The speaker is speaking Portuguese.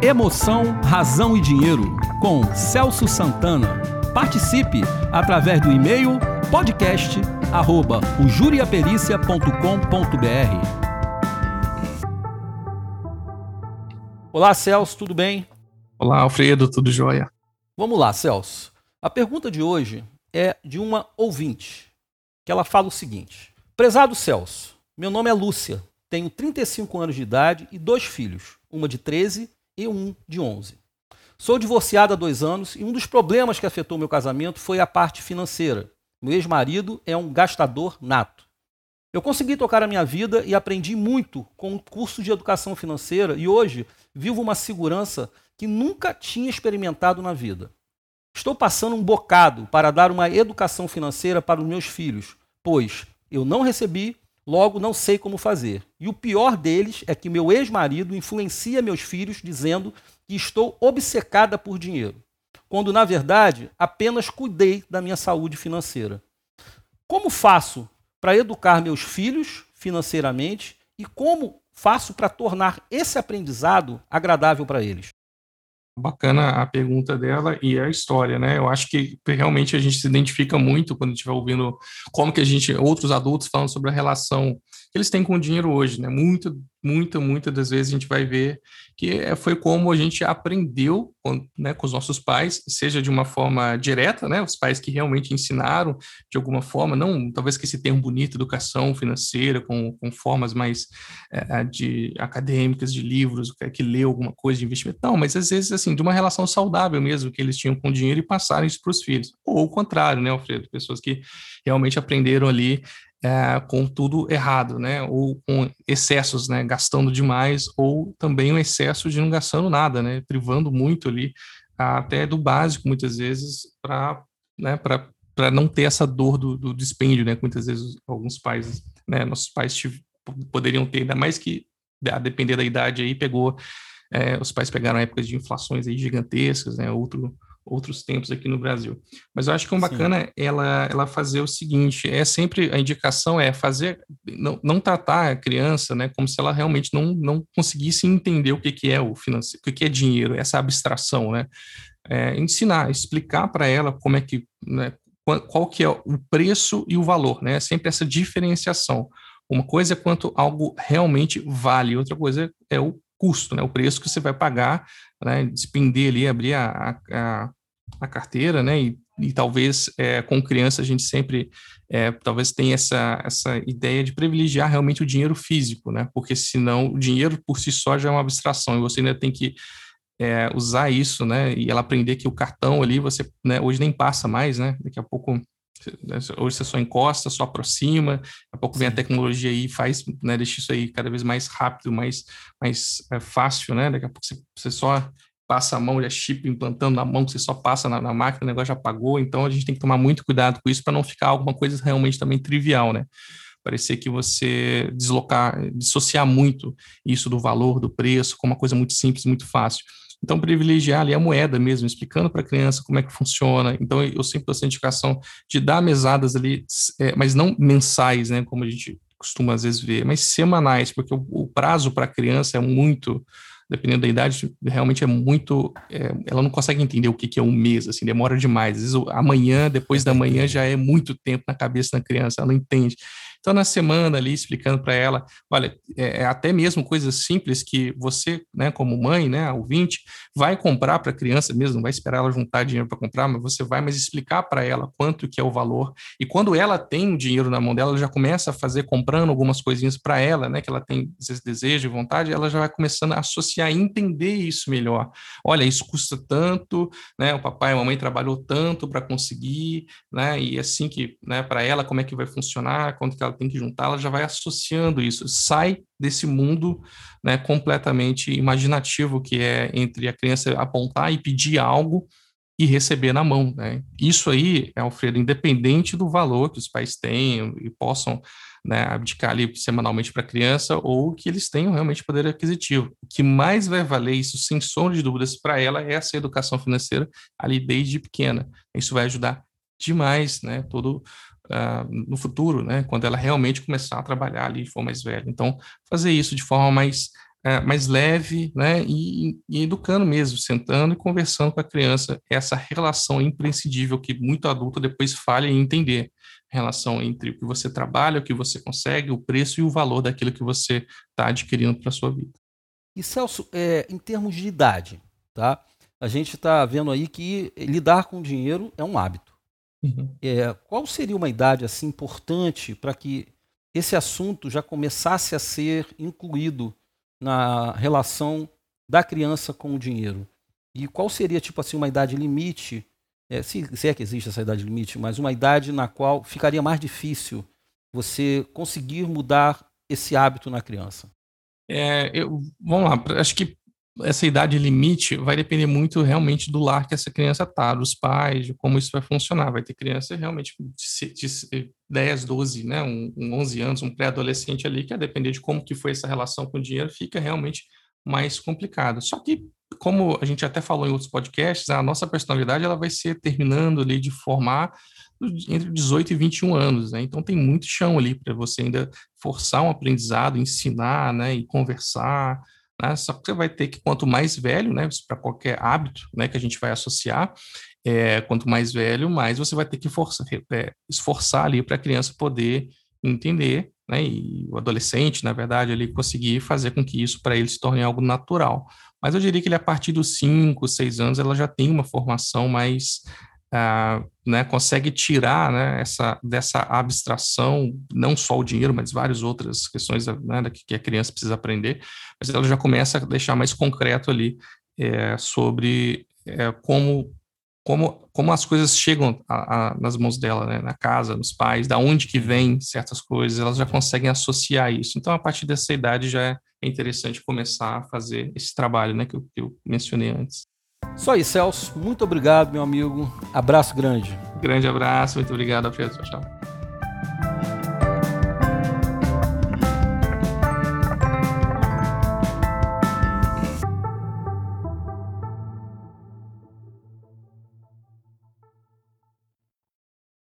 Emoção, Razão e Dinheiro, com Celso Santana. Participe através do e-mail podcast@ujuriapericia.com.br. Olá, Celso, tudo bem? Olá, Alfredo, tudo jóia? Vamos lá, Celso. A pergunta de hoje é de uma ouvinte, que ela fala o seguinte: Prezado Celso, meu nome é Lúcia, tenho 35 anos de idade e dois filhos, uma de 13 e um de 11. Sou divorciada há dois anos e um dos problemas que afetou meu casamento foi a parte financeira. Meu ex-marido é um gastador nato. Eu consegui tocar a minha vida e aprendi muito com um curso de educação financeira e hoje vivo uma segurança que nunca tinha experimentado na vida. Estou passando um bocado para dar uma educação financeira para os meus filhos, pois eu não recebi, logo não sei como fazer. E o pior deles é que meu ex-marido influencia meus filhos dizendo que estou obcecada por dinheiro, quando na verdade apenas cuidei da minha saúde financeira. Como faço para educar meus filhos financeiramente e como faço para tornar esse aprendizado agradável para eles? Bacana a pergunta dela e a história, né? Eu acho que realmente a gente se identifica muito quando estiver ouvindo como que a gente, outros adultos falando sobre a relação que eles têm com o dinheiro hoje, né? Muito, muita, muitas das vezes a gente vai ver que é, foi como a gente aprendeu com, né, com os nossos pais, seja de uma forma direta, né, os pais que realmente ensinaram de alguma forma, não talvez que esse termo bonito, educação financeira, com, com formas mais é, de acadêmicas, de livros, que, que leu alguma coisa de investimento, não, mas às vezes assim, de uma relação saudável mesmo que eles tinham com o dinheiro e passaram isso para os filhos, ou o contrário, né, Alfredo, pessoas que realmente aprenderam ali é, com tudo errado, né? Ou com excessos, né? Gastando demais, ou também um excesso de não gastando nada, né? Privando muito ali, até do básico, muitas vezes, para né, não ter essa dor do, do dispêndio, né? Muitas vezes alguns pais, né? Nossos pais poderiam ter, ainda mais que, a depender da idade aí, pegou. É, os pais pegaram épocas de inflações aí gigantescas, né? Outro, outros tempos aqui no Brasil. Mas eu acho que é um bacana ela, ela fazer o seguinte, é sempre, a indicação é fazer, não, não tratar a criança, né, como se ela realmente não, não conseguisse entender o que, que é o financeiro, o que, que é dinheiro, essa abstração, né, é, ensinar, explicar para ela como é que, né, qual, qual que é o preço e o valor, né, sempre essa diferenciação. Uma coisa é quanto algo realmente vale, outra coisa é o custo, né, o preço que você vai pagar, né, despender ali, abrir a, a, a carteira, né? E, e talvez é, com criança a gente sempre é, talvez tenha essa, essa ideia de privilegiar realmente o dinheiro físico, né? Porque senão o dinheiro por si só já é uma abstração e você ainda tem que é, usar isso, né? E ela aprender que o cartão ali você né, hoje nem passa mais, né? Daqui a pouco né, hoje você só encosta, só aproxima, daqui a pouco vem a tecnologia aí e faz, né, deixa isso aí cada vez mais rápido, mais, mais é, fácil, né, daqui a pouco você, você só passa a mão, já chip implantando na mão, que você só passa na, na, máquina, o negócio já apagou. Então a gente tem que tomar muito cuidado com isso para não ficar alguma coisa realmente também trivial, né? Parecer que você deslocar, dissociar muito isso do valor, do preço, com uma coisa muito simples, muito fácil. Então, privilegiar ali a moeda mesmo, explicando para a criança como é que funciona. Então, eu sempre dou essa indicação de dar mesadas ali, é, mas não mensais, né, como a gente costuma às vezes ver, mas semanais, porque o, o prazo para a criança é muito dependendo da idade, realmente é muito. É, ela não consegue entender o que, que é um mês, assim, demora demais. Às vezes, amanhã, depois da manhã, já é muito tempo na cabeça da criança, ela não entende. Então, na semana ali, explicando para ela, olha, é, é, até mesmo coisas simples que você, né, como mãe, né, ouvinte, vai comprar para a criança mesmo, não vai esperar ela juntar dinheiro para comprar, mas você vai mais explicar para ela quanto que é o valor. E quando ela tem o dinheiro na mão dela, ela já começa a fazer, comprando algumas coisinhas para ela, né, que ela tem, vezes, desejo e vontade, ela já vai começando a associar, entender isso melhor. Olha, isso custa tanto, né, o papai e a mamãe trabalhou tanto para conseguir, né, e assim que, né, para ela, como é que vai funcionar, quanto que ela tem que juntar, ela já vai associando isso, sai desse mundo né, completamente imaginativo que é entre a criança apontar e pedir algo e receber na mão. Né? Isso aí, Alfredo, independente do valor que os pais tenham e possam né, abdicar ali semanalmente para a criança ou que eles tenham realmente poder aquisitivo. O que mais vai valer isso, sem sombra de dúvidas, para ela é essa educação financeira ali desde pequena. Isso vai ajudar demais, né, todo uh, no futuro, né, quando ela realmente começar a trabalhar ali e for mais velha. Então, fazer isso de forma mais é, mais leve, né, e, e, educando mesmo, sentando e conversando com a criança, essa relação imprescindível que muito adulto depois falha em entender, relação entre o que você trabalha, o que você consegue, o preço e o valor daquilo que você está adquirindo para a sua vida. E Celso, é, em termos de idade, tá? A gente está vendo aí que lidar com dinheiro é um hábito. Uhum. É, qual seria uma idade assim importante para que esse assunto já começasse a ser incluído na relação da criança com o dinheiro? E qual seria, tipo assim, uma idade limite, é, se, se é que existe essa idade limite, mas uma idade na qual ficaria mais difícil você conseguir mudar esse hábito na criança? É, eu, vamos lá, acho que essa idade limite vai depender muito realmente do lar que essa criança está, dos pais, de como isso vai funcionar. Vai ter criança realmente de, de 10, 12, né, um, um 11 anos, um pré-adolescente ali, que a depender de como que foi essa relação com o dinheiro, fica realmente mais complicado. Só que, como a gente até falou em outros podcasts, a nossa personalidade ela vai ser terminando ali de formar entre 18 e 21 anos, né? Então tem muito chão ali para você ainda forçar um aprendizado, ensinar, né, e conversar, né? Só que você vai ter que, quanto mais velho, né, para qualquer hábito né, que a gente vai associar, é, quanto mais velho, mais você vai ter que forçar, é, esforçar ali para a criança poder entender, né, e o adolescente, na verdade, ele conseguir fazer com que isso para ele se torne algo natural. Mas eu diria que ele, a partir dos 5, 6 anos, ela já tem uma formação mais Uh, né, consegue tirar né, essa, dessa abstração, não só o dinheiro, mas várias outras questões né, que a criança precisa aprender, mas ela já começa a deixar mais concreto ali é, sobre é, como, como, como as coisas chegam a, a, nas mãos dela, né, na casa, nos pais, da onde que vem certas coisas, elas já conseguem associar isso. Então, a partir dessa idade já é interessante começar a fazer esse trabalho né, que, eu, que eu mencionei antes. Só aí, Celso. Muito obrigado, meu amigo. Abraço grande. Grande abraço, muito obrigado, Alfredo. Tchau, tchau.